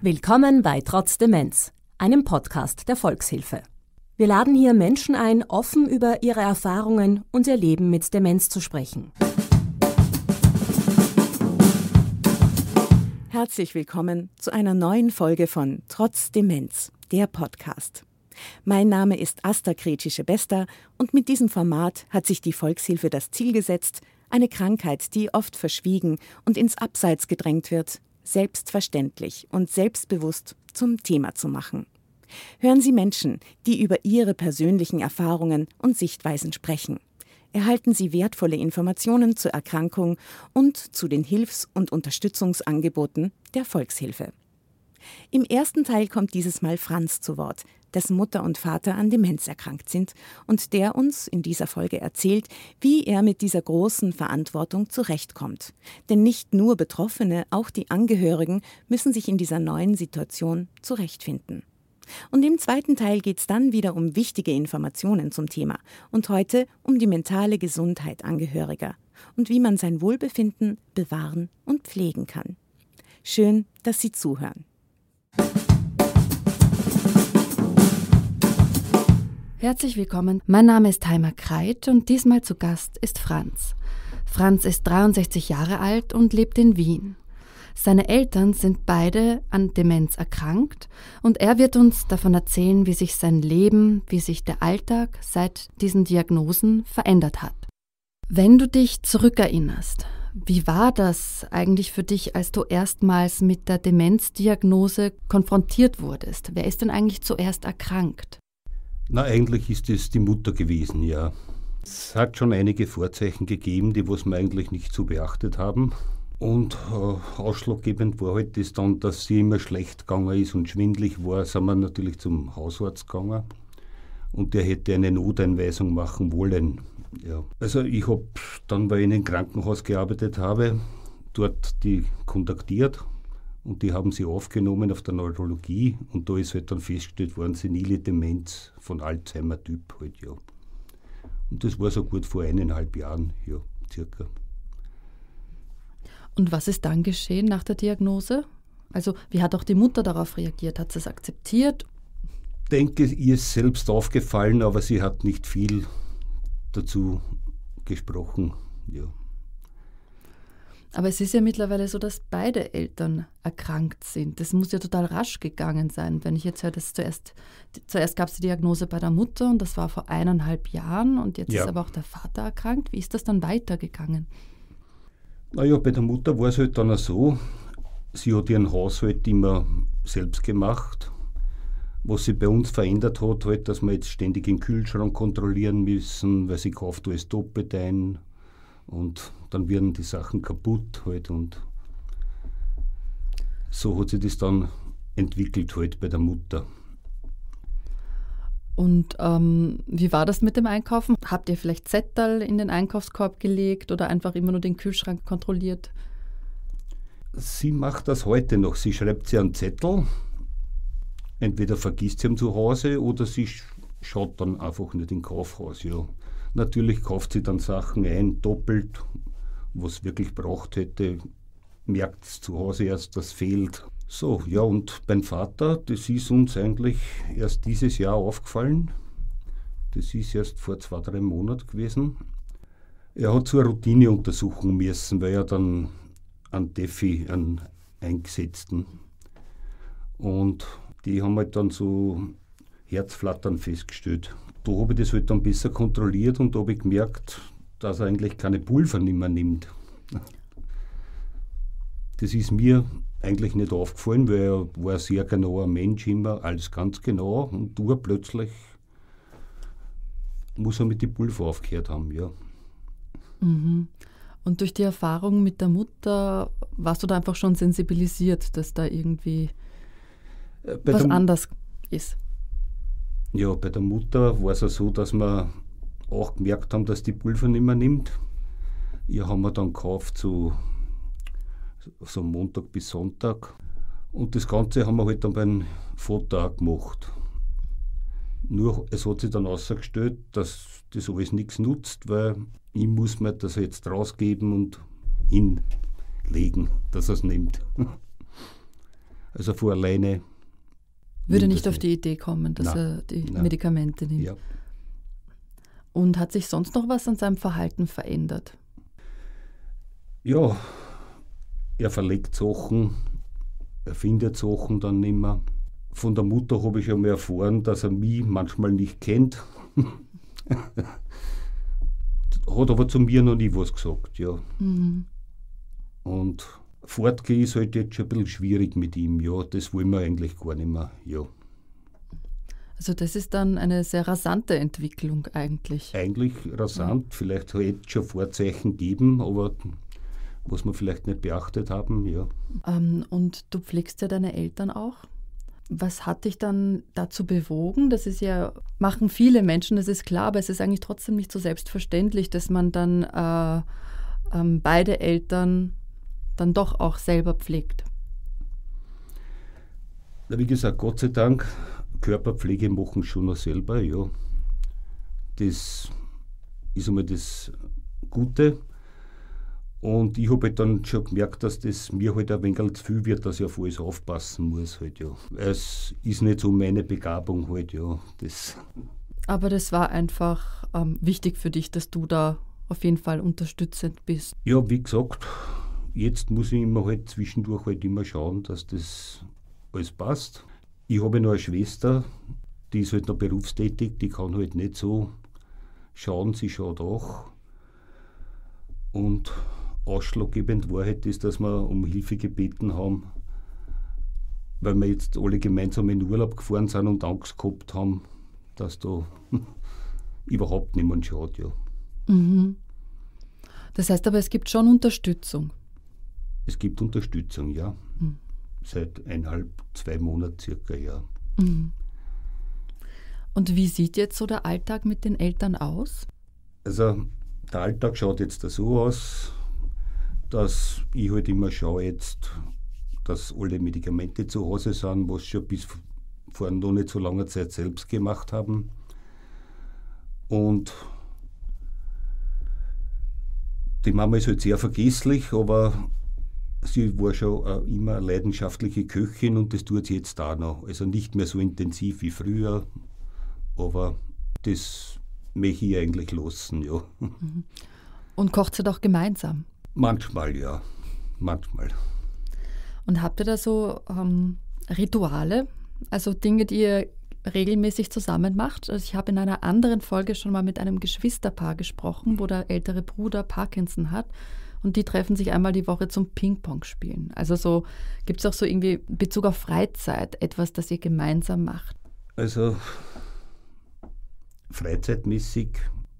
Willkommen bei Trotz Demenz, einem Podcast der Volkshilfe. Wir laden hier Menschen ein, offen über ihre Erfahrungen und ihr Leben mit Demenz zu sprechen. Herzlich willkommen zu einer neuen Folge von Trotz Demenz, der Podcast. Mein Name ist Asta Kretschischebester und mit diesem Format hat sich die Volkshilfe das Ziel gesetzt, eine Krankheit, die oft verschwiegen und ins Abseits gedrängt wird, selbstverständlich und selbstbewusst zum Thema zu machen. Hören Sie Menschen, die über ihre persönlichen Erfahrungen und Sichtweisen sprechen. Erhalten Sie wertvolle Informationen zur Erkrankung und zu den Hilfs- und Unterstützungsangeboten der Volkshilfe. Im ersten Teil kommt dieses Mal Franz zu Wort, dessen Mutter und Vater an Demenz erkrankt sind und der uns in dieser Folge erzählt, wie er mit dieser großen Verantwortung zurechtkommt. Denn nicht nur Betroffene, auch die Angehörigen müssen sich in dieser neuen Situation zurechtfinden. Und im zweiten Teil geht es dann wieder um wichtige Informationen zum Thema und heute um die mentale Gesundheit Angehöriger und wie man sein Wohlbefinden bewahren und pflegen kann. Schön, dass Sie zuhören. Herzlich willkommen. Mein Name ist Heimer Kreit und diesmal zu Gast ist Franz. Franz ist 63 Jahre alt und lebt in Wien. Seine Eltern sind beide an Demenz erkrankt und er wird uns davon erzählen, wie sich sein Leben, wie sich der Alltag seit diesen Diagnosen verändert hat. Wenn du dich zurückerinnerst, wie war das eigentlich für dich, als du erstmals mit der Demenzdiagnose konfrontiert wurdest? Wer ist denn eigentlich zuerst erkrankt? Na, eigentlich ist es die Mutter gewesen, ja. Es hat schon einige Vorzeichen gegeben, die was wir eigentlich nicht so beachtet haben. Und äh, ausschlaggebend war halt das dann, dass sie immer schlecht gegangen ist und schwindlig war, sind wir natürlich zum Hausarzt gegangen. Und der hätte eine Noteinweisung machen wollen. Ja. Also ich habe dann, weil ich in einem Krankenhaus gearbeitet habe, dort die kontaktiert und die haben sie aufgenommen auf der Neurologie und da ist halt dann festgestellt worden, senile Demenz von Alzheimer-Typ halt, ja. Und das war so gut vor eineinhalb Jahren, ja, circa. Und was ist dann geschehen nach der Diagnose? Also, wie hat auch die Mutter darauf reagiert? Hat sie es akzeptiert? Ich denke, ihr ist selbst aufgefallen, aber sie hat nicht viel dazu gesprochen, ja. Aber es ist ja mittlerweile so, dass beide Eltern erkrankt sind. Das muss ja total rasch gegangen sein. Wenn ich jetzt höre, dass zuerst, zuerst gab es die Diagnose bei der Mutter und das war vor eineinhalb Jahren und jetzt ja. ist aber auch der Vater erkrankt. Wie ist das dann weitergegangen? Naja, bei der Mutter war es halt dann auch so, sie hat ihren Haushalt immer selbst gemacht. Was sich bei uns verändert hat, halt, dass wir jetzt ständig den Kühlschrank kontrollieren müssen, weil sie kauft alles doppelt ein und dann werden die Sachen kaputt halt und so hat sich das dann entwickelt halt bei der Mutter. Und ähm, wie war das mit dem Einkaufen? Habt ihr vielleicht Zettel in den Einkaufskorb gelegt oder einfach immer nur den Kühlschrank kontrolliert? Sie macht das heute noch. Sie schreibt sie einen Zettel. Entweder vergisst sie ihn zu Hause oder sie schaut dann einfach nicht in Kaufhaus. Ja. Natürlich kauft sie dann Sachen ein, doppelt, was wirklich braucht hätte, merkt es zu Hause erst, das fehlt. So, ja, und beim Vater, das ist uns eigentlich erst dieses Jahr aufgefallen. Das ist erst vor zwei, drei Monaten gewesen. Er hat zur Routineuntersuchung müssen, weil er dann einen Defi, einen Eingesetzten. Und die haben halt dann so Herzflattern festgestellt da habe ich das halt dann besser kontrolliert und da habe ich gemerkt, dass er eigentlich keine Pulver mehr nimmt. Das ist mir eigentlich nicht aufgefallen, weil er war ein sehr genauer Mensch, immer alles ganz genau und du plötzlich muss er mit den Pulver aufgehört haben, ja. Mhm. Und durch die Erfahrung mit der Mutter warst du da einfach schon sensibilisiert, dass da irgendwie äh, Bei was anders ist? Ja, bei der Mutter war es ja so, dass wir auch gemerkt haben, dass die Pulver nicht mehr nimmt. Ihr haben wir dann gekauft, so, so Montag bis Sonntag. Und das Ganze haben wir halt dann beim Foto auch gemacht. Nur es hat sich dann ausgestellt, dass das alles nichts nutzt, weil ich muss mir das jetzt rausgeben und hinlegen, dass er es nimmt. Also von alleine. Würde nicht auf die Idee kommen, dass Nein, er die nein. Medikamente nimmt. Ja. Und hat sich sonst noch was an seinem Verhalten verändert? ja, er verlegt Sachen, er findet Sachen dann nicht mehr. Von der Mutter habe ich schon mal erfahren, dass er mich manchmal nicht kennt. Hat aber zu mir noch nie was gesagt, ja. Mhm. Und fortgehen ist halt jetzt schon ein bisschen schwierig mit ihm, ja. Das wollen wir eigentlich gar nicht mehr, ja. Also das ist dann eine sehr rasante Entwicklung eigentlich. Eigentlich rasant, vielleicht hätte es schon Vorzeichen gegeben, aber was wir vielleicht nicht beachtet haben, ja. Ähm, und du pflegst ja deine Eltern auch. Was hat dich dann dazu bewogen? Das ist ja, machen viele Menschen, das ist klar, aber es ist eigentlich trotzdem nicht so selbstverständlich, dass man dann äh, ähm, beide Eltern dann doch auch selber pflegt. Wie gesagt, Gott sei Dank, Körperpflege machen schon noch selber, ja. Das ist einmal das Gute. Und ich habe halt dann schon gemerkt, dass das mir halt ein wenig zu viel wird, dass ich auf alles aufpassen muss halt, ja. Es ist nicht so meine Begabung halt, ja. Das, Aber das war einfach ähm, wichtig für dich, dass du da auf jeden Fall unterstützend bist. ja, wie gesagt, jetzt muss ich immer halt zwischendurch halt immer schauen, dass das alles passt. Ich habe noch eine Schwester, die ist halt noch berufstätig, die kann halt nicht so schauen, sie schaut auch. Und ausschlaggebend war halt das, dass wir um Hilfe gebeten haben, weil wir jetzt alle gemeinsam in Urlaub gefahren sind und Angst gehabt haben, dass da überhaupt niemand schaut. Ja. Mhm. Das heißt aber, es gibt schon Unterstützung. Es gibt Unterstützung, ja. Mhm. Seit eineinhalb, zwei Monaten circa, ja. Mhm. Und wie sieht jetzt so der Alltag mit den Eltern aus? Also der Alltag schaut jetzt so aus, dass ich halt immer schaue jetzt, dass alle Medikamente zu Hause sind, was schon bis vor noch nicht so langer Zeit selbst gemacht haben. Und die Mama ist halt sehr vergesslich, aber sie war schon äh, immer eine leidenschaftliche Köchin und das tut sie jetzt auch noch. Also nicht mehr so intensiv wie früher, aber das möchte ich eigentlich lassen, ja. Und kocht ihr doch gemeinsam? Manchmal, ja. Manchmal. Und habt ihr da so ähm, Rituale, also Dinge, die ihr regelmäßig zusammen macht? Also ich habe in einer anderen Folge schon mal mit einem Geschwisterpaar gesprochen, wo der ältere Bruder Parkinson hat. Und die treffen sich einmal die Woche zum Ping-Pong spielen. Also so gibt es auch so irgendwie in Bezug auf Freizeit etwas, das ihr gemeinsam macht. Also freizeitmäßig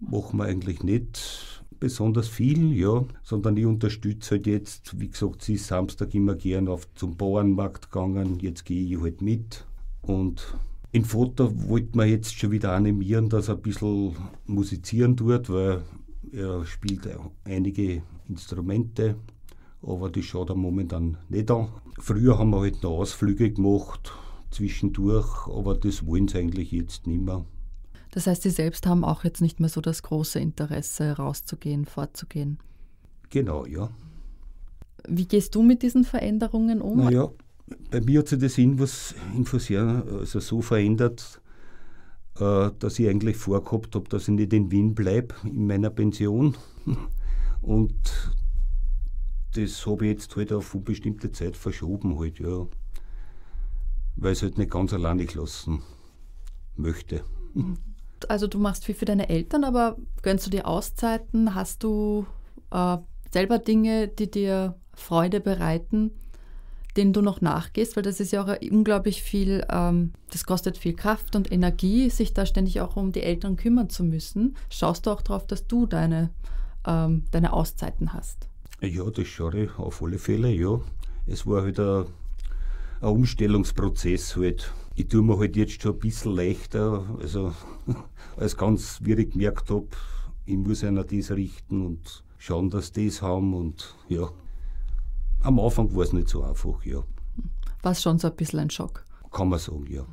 machen wir eigentlich nicht besonders viel, ja, sondern ich unterstütze halt jetzt, wie gesagt, sie ist Samstag immer gern auf zum Bauernmarkt gegangen, jetzt gehe ich halt mit und in Foto wollte man jetzt schon wieder animieren, dass er ein bisschen musizieren tut, weil er spielt einige Instrumente, aber das schaut er momentan nicht an. Früher haben wir halt noch Ausflüge gemacht, zwischendurch, aber das wollen sie eigentlich jetzt nicht mehr. Das heißt, Sie selbst haben auch jetzt nicht mehr so das große Interesse, rauszugehen, fortzugehen. Genau, ja. Wie gehst du mit diesen Veränderungen um? Naja, bei mir hat sich das Infos, Infosier also so verändert, äh, dass ich eigentlich vorgehabt habe, dass ich nicht in Wien bleibe, in meiner Pension. Und das habe ich jetzt halt auf unbestimmte Zeit verschoben, halt, ja. Weil ich es halt nicht ganz alleine lassen möchte. Also du machst viel für deine Eltern, aber gönnst du dir Auszeiten? Hast du äh, selber Dinge, die dir Freude bereiten, denen du noch nachgehst? Weil das ist ja auch unglaublich viel, ähm, das kostet viel Kraft und Energie, sich da ständig auch um die Eltern kümmern zu müssen. Schaust du auch darauf, dass du deine, ähm, deine Auszeiten hast? Ja, das schaue ich auf alle Fälle, ja. Es war halt ein, ein Umstellungsprozess halt. Ich tue mir halt jetzt schon ein bisschen leichter, also als ganz wie ich gemerkt habe, ich muss einer das richten und schauen, dass die das haben und ja. Am Anfang war es nicht so einfach, ja. War es schon so ein bisschen ein Schock. Kann man sagen, ja.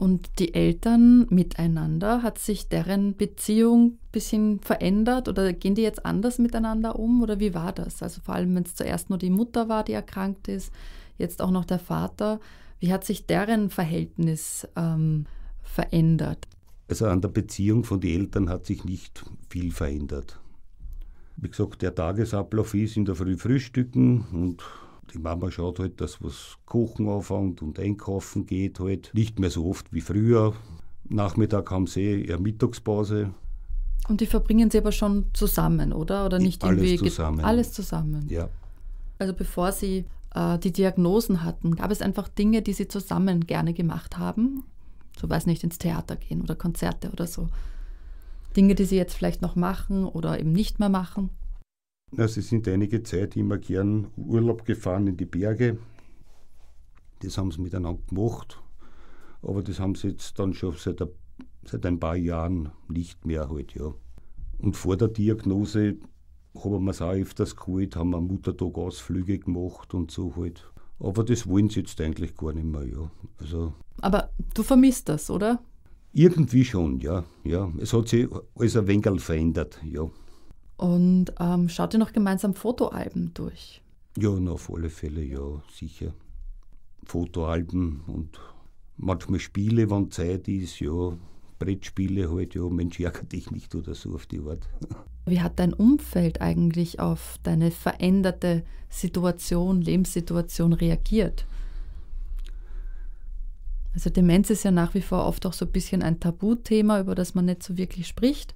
Und die Eltern miteinander, hat sich deren Beziehung ein bisschen verändert oder gehen die jetzt anders miteinander um oder wie war das? Also vor allem, wenn es zuerst nur die Mutter war, die erkrankt ist, jetzt auch noch der Vater. Wie hat sich deren Verhältnis ähm, verändert? Also an der Beziehung von den Eltern hat sich nicht viel verändert. Wie gesagt, der Tagesablauf ist in der Früh frühstücken und die Mama schaut halt, dass was Kochen anfängt und einkaufen geht halt. Nicht mehr so oft wie früher. Nachmittag haben sie eher Mittagspause. Und die verbringen sie aber schon zusammen, oder? Oder nicht alles irgendwie zusammen. alles zusammen. Ja. Also bevor sie äh, die Diagnosen hatten, gab es einfach Dinge, die sie zusammen gerne gemacht haben. So weiß nicht, ins Theater gehen oder Konzerte oder so. Dinge, die sie jetzt vielleicht noch machen oder eben nicht mehr machen. Na, sie sind einige Zeit immer gern Urlaub gefahren in die Berge. Das haben sie miteinander gemacht. Aber das haben sie jetzt dann schon seit, ein- seit ein paar Jahren nicht mehr halt, ja. Und vor der Diagnose haben wir es auch öfters geholt, haben wir Muttertag-Ausflüge gemacht und so halt. Aber das wollen sie jetzt eigentlich gar nicht mehr, ja. Also Aber du vermisst das, oder? irgendwie schon, ja. ja. Es hat sich alles ein wenig verändert, ja. Und ähm, schaut ihr noch gemeinsam Fotoalben durch? Ja, na, auf alle Fälle, ja, sicher. Fotoalben und manchmal Spiele, wenn Zeit ist, ja. Brettspiele halt, ja, Mensch, ärger dich nicht oder so auf die Art. Wie hat dein Umfeld eigentlich auf deine veränderte Situation, Lebenssituation reagiert? Also Demenz ist ja nach wie vor oft auch so ein bisschen ein Tabuthema, über das man nicht so wirklich spricht.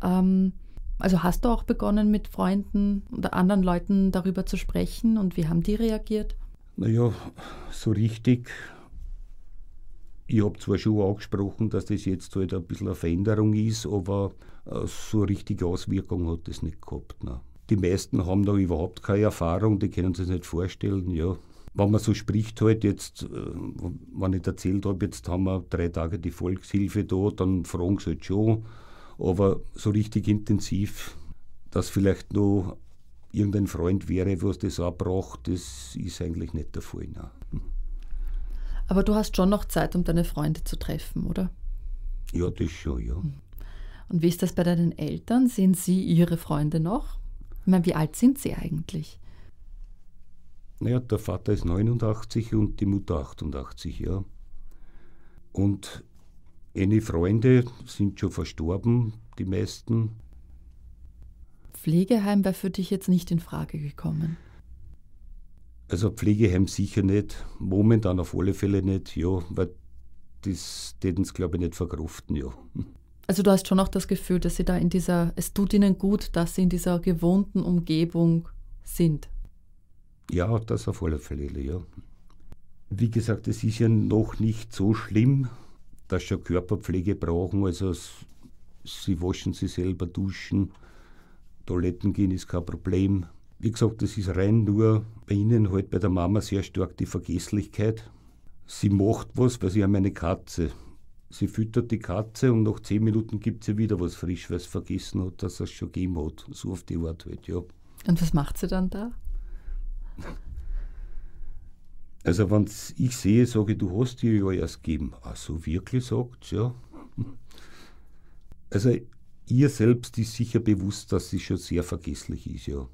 Ähm, also hast du auch begonnen mit Freunden oder anderen Leuten darüber zu sprechen und wie haben die reagiert? Naja, so richtig. Ich habe zwar schon angesprochen, dass das jetzt halt ein bisschen eine Veränderung ist, aber äh, so richtige Auswirkung hat das nicht gehabt. Nein. Die meisten haben da überhaupt keine Erfahrung, die können sich nicht vorstellen, ja. Wenn man so spricht halt jetzt, äh, wenn ich erzählt habe, jetzt haben wir drei Tage die Volkshilfe da, dann fragen sie halt schon, aber so richtig intensiv, dass vielleicht noch irgendein Freund wäre, was das auch braucht, das ist eigentlich nicht der Fall. Nein. Aber du hast schon noch Zeit, um deine Freunde zu treffen, oder? Ja, das schon, ja. Und wie ist das bei deinen Eltern? Sehen sie ihre Freunde noch? Ich meine, wie alt sind sie eigentlich? Naja, der Vater ist 89 und die Mutter 88, ja. Und eine Freunde sind schon verstorben, die meisten. Pflegeheim wäre für dich jetzt nicht in Frage gekommen. Also Pflegeheim sicher nicht, momentan auf alle Fälle nicht, ja, weil das täten sie, glaube ich, nicht verkraften, ja. Also du hast schon auch das Gefühl, dass sie da in dieser, es tut ihnen gut, dass sie in dieser gewohnten Umgebung sind. Ja, das auf alle Fälle, ja. Wie gesagt, es ist ja noch nicht so schlimm, dass sie Körperpflege brauchen. Also sie waschen sich selber, duschen, Toiletten gehen ist kein Problem. Wie gesagt, das ist rein nur bei ihnen halt bei der Mama sehr stark die Vergesslichkeit. Sie macht was, weil sie haben eine Katze. Sie füttert die Katze und nach zehn Minuten gibt sie wieder was frisch, weil sie vergessen hat, dass es schon gegeben hat. So auf die Art halt, ja. Und was macht sie dann da? Also wenn ich sehe, sage ich, du hast dir ja erst gegeben. Ach so, wirklich, sagt ja. Also ihr selbst ist sicher bewusst, dass sie schon sehr vergesslich ist, ja.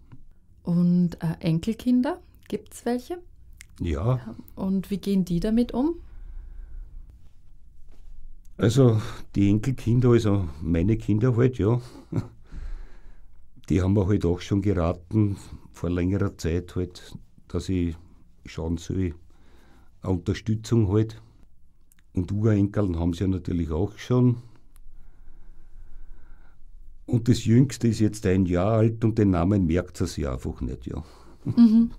Und äh, Enkelkinder, gibt es welche? Ja, Und wie gehen die damit um? also die Enkelkinder, also meine Kinder halt, ja. Die haben mir halt auch schon geraten, vor längerer Zeit halt, dass ich schauen soll, eine Unterstützung halt. Und Urenkeln haben sie ja natürlich auch schon. Und das Jüngste ist jetzt ein Jahr alt und den Namen merkt er sich einfach nicht, ja.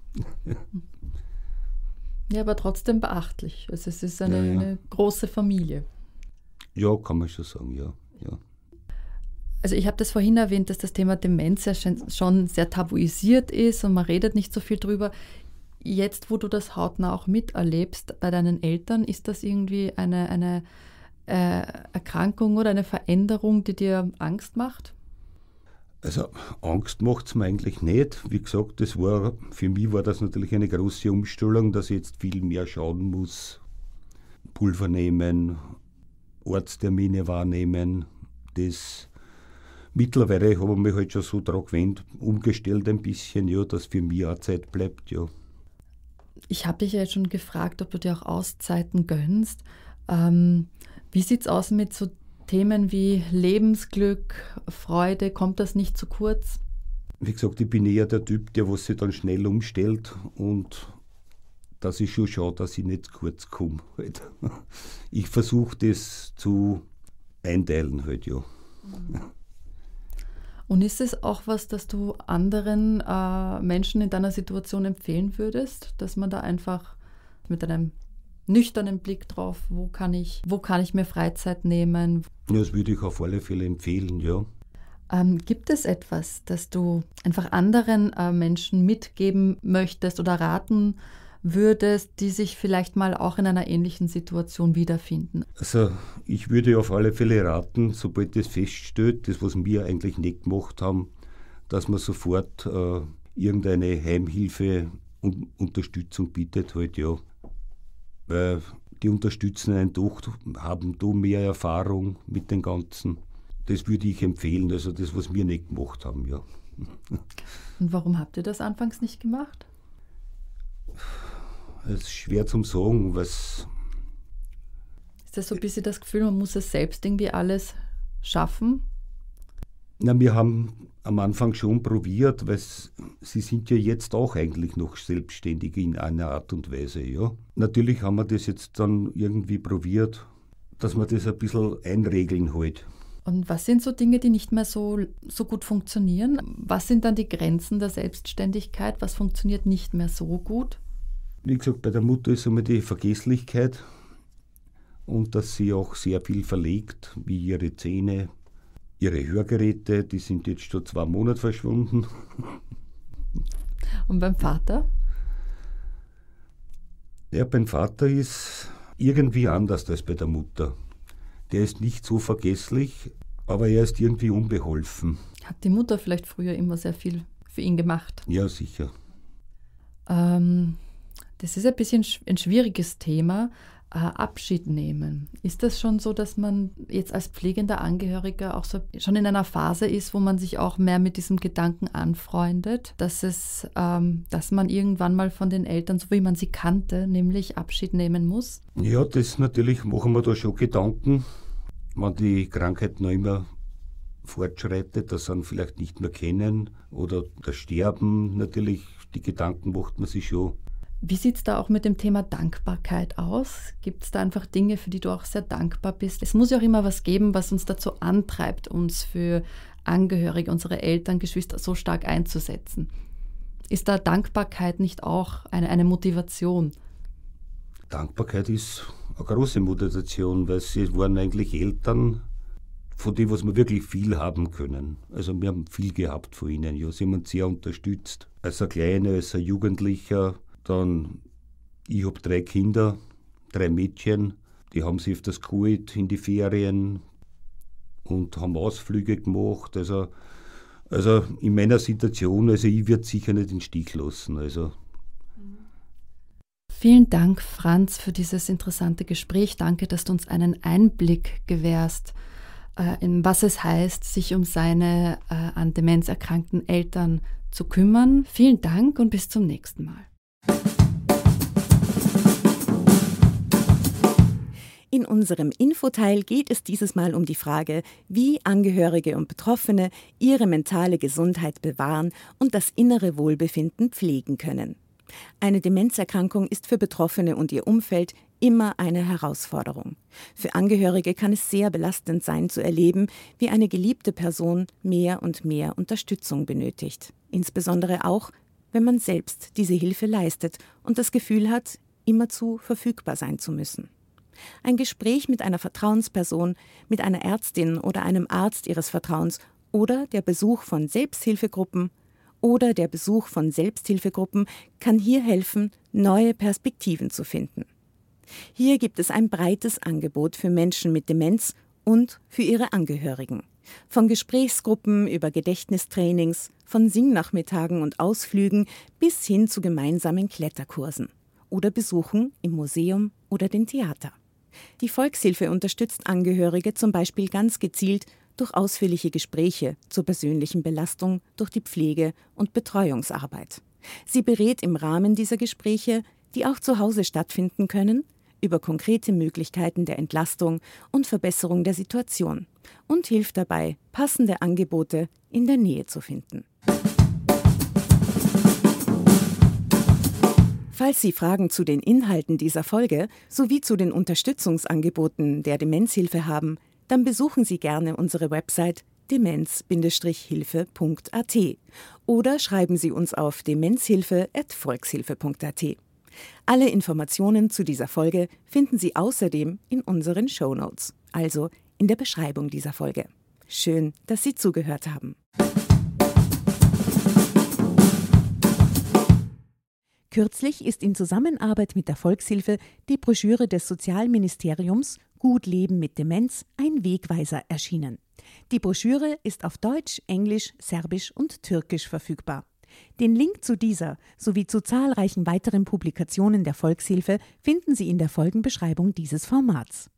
Ja, aber trotzdem beachtlich. Also es ist eine, Ja, ja. eine große Familie. Ja, kann man schon sagen, ja. ja. Also ich habe das vorhin erwähnt, dass das Thema Demenz ja schon sehr tabuisiert ist und man redet nicht so viel drüber. Jetzt, wo du das hautnah auch miterlebst bei deinen Eltern, ist das irgendwie eine, eine äh, Erkrankung oder eine Veränderung, die dir Angst macht? Also Angst macht es mir eigentlich nicht. Wie gesagt, das war, für mich war das natürlich eine große Umstellung, dass ich jetzt viel mehr schauen muss. Pulver nehmen, Ortstermine wahrnehmen. Das mittlerweile habe ich mich halt schon so daran gewöhnt, umgestellt ein bisschen, ja, dass für mich auch Zeit bleibt, ja. Ich habe dich ja jetzt schon gefragt, ob du dir auch Auszeiten gönnst. Ähm, wie sieht es aus mit so Themen wie Lebensglück, Freude? Kommt das nicht zu kurz? Wie gesagt, ich bin eher der Typ, der was sich dann schnell umstellt und das ist schon schade, dass ich nicht kurz komme. Halt. Ich versuche das zu einteilen halt, ja. Und ist es auch was, das du anderen äh, Menschen in deiner Situation empfehlen würdest, dass man da einfach mit einem nüchternen Blick drauf, wo kann ich, wo kann ich mir Freizeit nehmen? Ja, das würde ich auf alle Fälle empfehlen, ja. Ähm, gibt es etwas, das du einfach anderen äh, Menschen mitgeben möchtest oder raten würdest, die sich vielleicht mal auch in einer ähnlichen Situation wiederfinden? Also ich würde auf alle Fälle raten, sobald das feststeht, das was wir eigentlich nicht gemacht haben, dass man sofort äh, irgendeine Heimhilfe und Unterstützung bietet, halt ja. Weil die unterstützen einen doch, haben da mehr Erfahrung mit den Ganzen. Das würde ich empfehlen, also das, was wir nicht gemacht haben, ja. Und warum habt ihr das anfangs nicht gemacht? Es ist schwer zum sagen, was. Ist das so ein bisschen das Gefühl, man muss es selbst irgendwie alles schaffen? Na, wir haben am Anfang schon probiert, weil sie sind ja jetzt auch eigentlich noch selbstständig in einer Art und Weise, ja. Natürlich haben wir das jetzt dann irgendwie probiert, dass wir das ein bisschen einregeln halt. Und was sind so Dinge, die nicht mehr so, so gut funktionieren? Was sind dann die Grenzen der Selbstständigkeit? Was funktioniert nicht mehr so gut? Wie gesagt, bei der Mutter ist einmal die Vergesslichkeit und dass sie auch sehr viel verlegt, wie ihre Zähne, ihre Hörgeräte, die sind jetzt schon zwei Monate verschwunden. Und beim Vater? Ja, beim Vater ist irgendwie anders als bei der Mutter. Der ist nicht so vergesslich, aber er ist irgendwie unbeholfen. Hat die Mutter vielleicht früher immer sehr viel für ihn gemacht? Ja, sicher. Ähm, das ist ein bisschen ein schwieriges Thema. Äh, Abschied nehmen. Ist das schon so, dass man jetzt als pflegender Angehöriger auch so schon in einer Phase ist, wo man sich auch mehr mit diesem Gedanken anfreundet, dass es, ähm, dass man irgendwann mal von den Eltern, so wie man sie kannte, nämlich Abschied nehmen muss? Ja, das natürlich machen wir da schon Gedanken, wenn die Krankheit noch immer fortschreitet, dass sie vielleicht nicht mehr kennen oder das Sterben natürlich, die Gedanken macht man sich schon. Wie sieht es da auch mit dem Thema Dankbarkeit aus? Gibt es da einfach Dinge, für die du auch sehr dankbar bist? Es muss ja auch immer was geben, was uns dazu antreibt, uns für Angehörige, unsere Eltern, Geschwister so stark einzusetzen. Ist da Dankbarkeit nicht auch eine, eine Motivation? Dankbarkeit ist eine große Motivation, weil sie waren eigentlich Eltern, von denen was wir wirklich viel haben können. Also wir haben viel gehabt von ihnen. Ja, sie haben uns sehr unterstützt. Als ein Kleiner, als ein Jugendlicher, dann, ich habe drei Kinder, drei Mädchen, die haben sich öfters geholt in die Ferien und haben Ausflüge gemacht. Also, also in meiner Situation, also ich würde sicher nicht den Stich lassen. Also. Vielen Dank, Franz, für dieses interessante Gespräch. Danke, dass du uns einen Einblick gewährst, äh, in was es heißt, sich um seine äh, an Demenz erkrankten Eltern zu kümmern. Vielen Dank und bis zum nächsten Mal. In unserem Infoteil geht es dieses Mal um die Frage, wie Angehörige und Betroffene ihre mentale Gesundheit bewahren und das innere Wohlbefinden pflegen können. Eine Demenzerkrankung ist für Betroffene und ihr Umfeld immer eine Herausforderung. Für Angehörige kann es sehr belastend sein zu erleben, wie eine geliebte Person mehr und mehr Unterstützung benötigt. Insbesondere auch, wenn man selbst diese Hilfe leistet und das Gefühl hat, immerzu verfügbar sein zu müssen. Ein Gespräch mit einer Vertrauensperson, mit einer Ärztin oder einem Arzt ihres Vertrauens oder der Besuch von Selbsthilfegruppen oder der Besuch von Selbsthilfegruppen kann hier helfen, neue Perspektiven zu finden. Hier gibt es ein breites Angebot für Menschen mit Demenz und für ihre Angehörigen. Von Gesprächsgruppen über Gedächtnistrainings, von Singnachmittagen und Ausflügen bis hin zu gemeinsamen Kletterkursen oder Besuchen im Museum oder dem Theater. Die Volkshilfe unterstützt Angehörige zum Beispiel ganz gezielt durch ausführliche Gespräche zur persönlichen Belastung durch die Pflege und Betreuungsarbeit. Sie berät im Rahmen dieser Gespräche, die auch zu Hause stattfinden können, über konkrete Möglichkeiten der Entlastung und Verbesserung der Situation und hilft dabei, passende Angebote in der Nähe zu finden. Falls Sie Fragen zu den Inhalten dieser Folge sowie zu den Unterstützungsangeboten der Demenzhilfe haben, dann besuchen Sie gerne unsere Website demenz-hilfe.at oder schreiben Sie uns auf demenzhilfe.volkshilfe.at. Alle Informationen zu dieser Folge finden Sie außerdem in unseren Show Notes, also in der Beschreibung dieser Folge. Schön, dass Sie zugehört haben. Kürzlich ist in Zusammenarbeit mit der Volkshilfe die Broschüre des Sozialministeriums Gut Leben mit Demenz ein Wegweiser erschienen. Die Broschüre ist auf Deutsch, Englisch, Serbisch und Türkisch verfügbar. Den Link zu dieser sowie zu zahlreichen weiteren Publikationen der Volkshilfe finden Sie in der Folgenbeschreibung dieses Formats.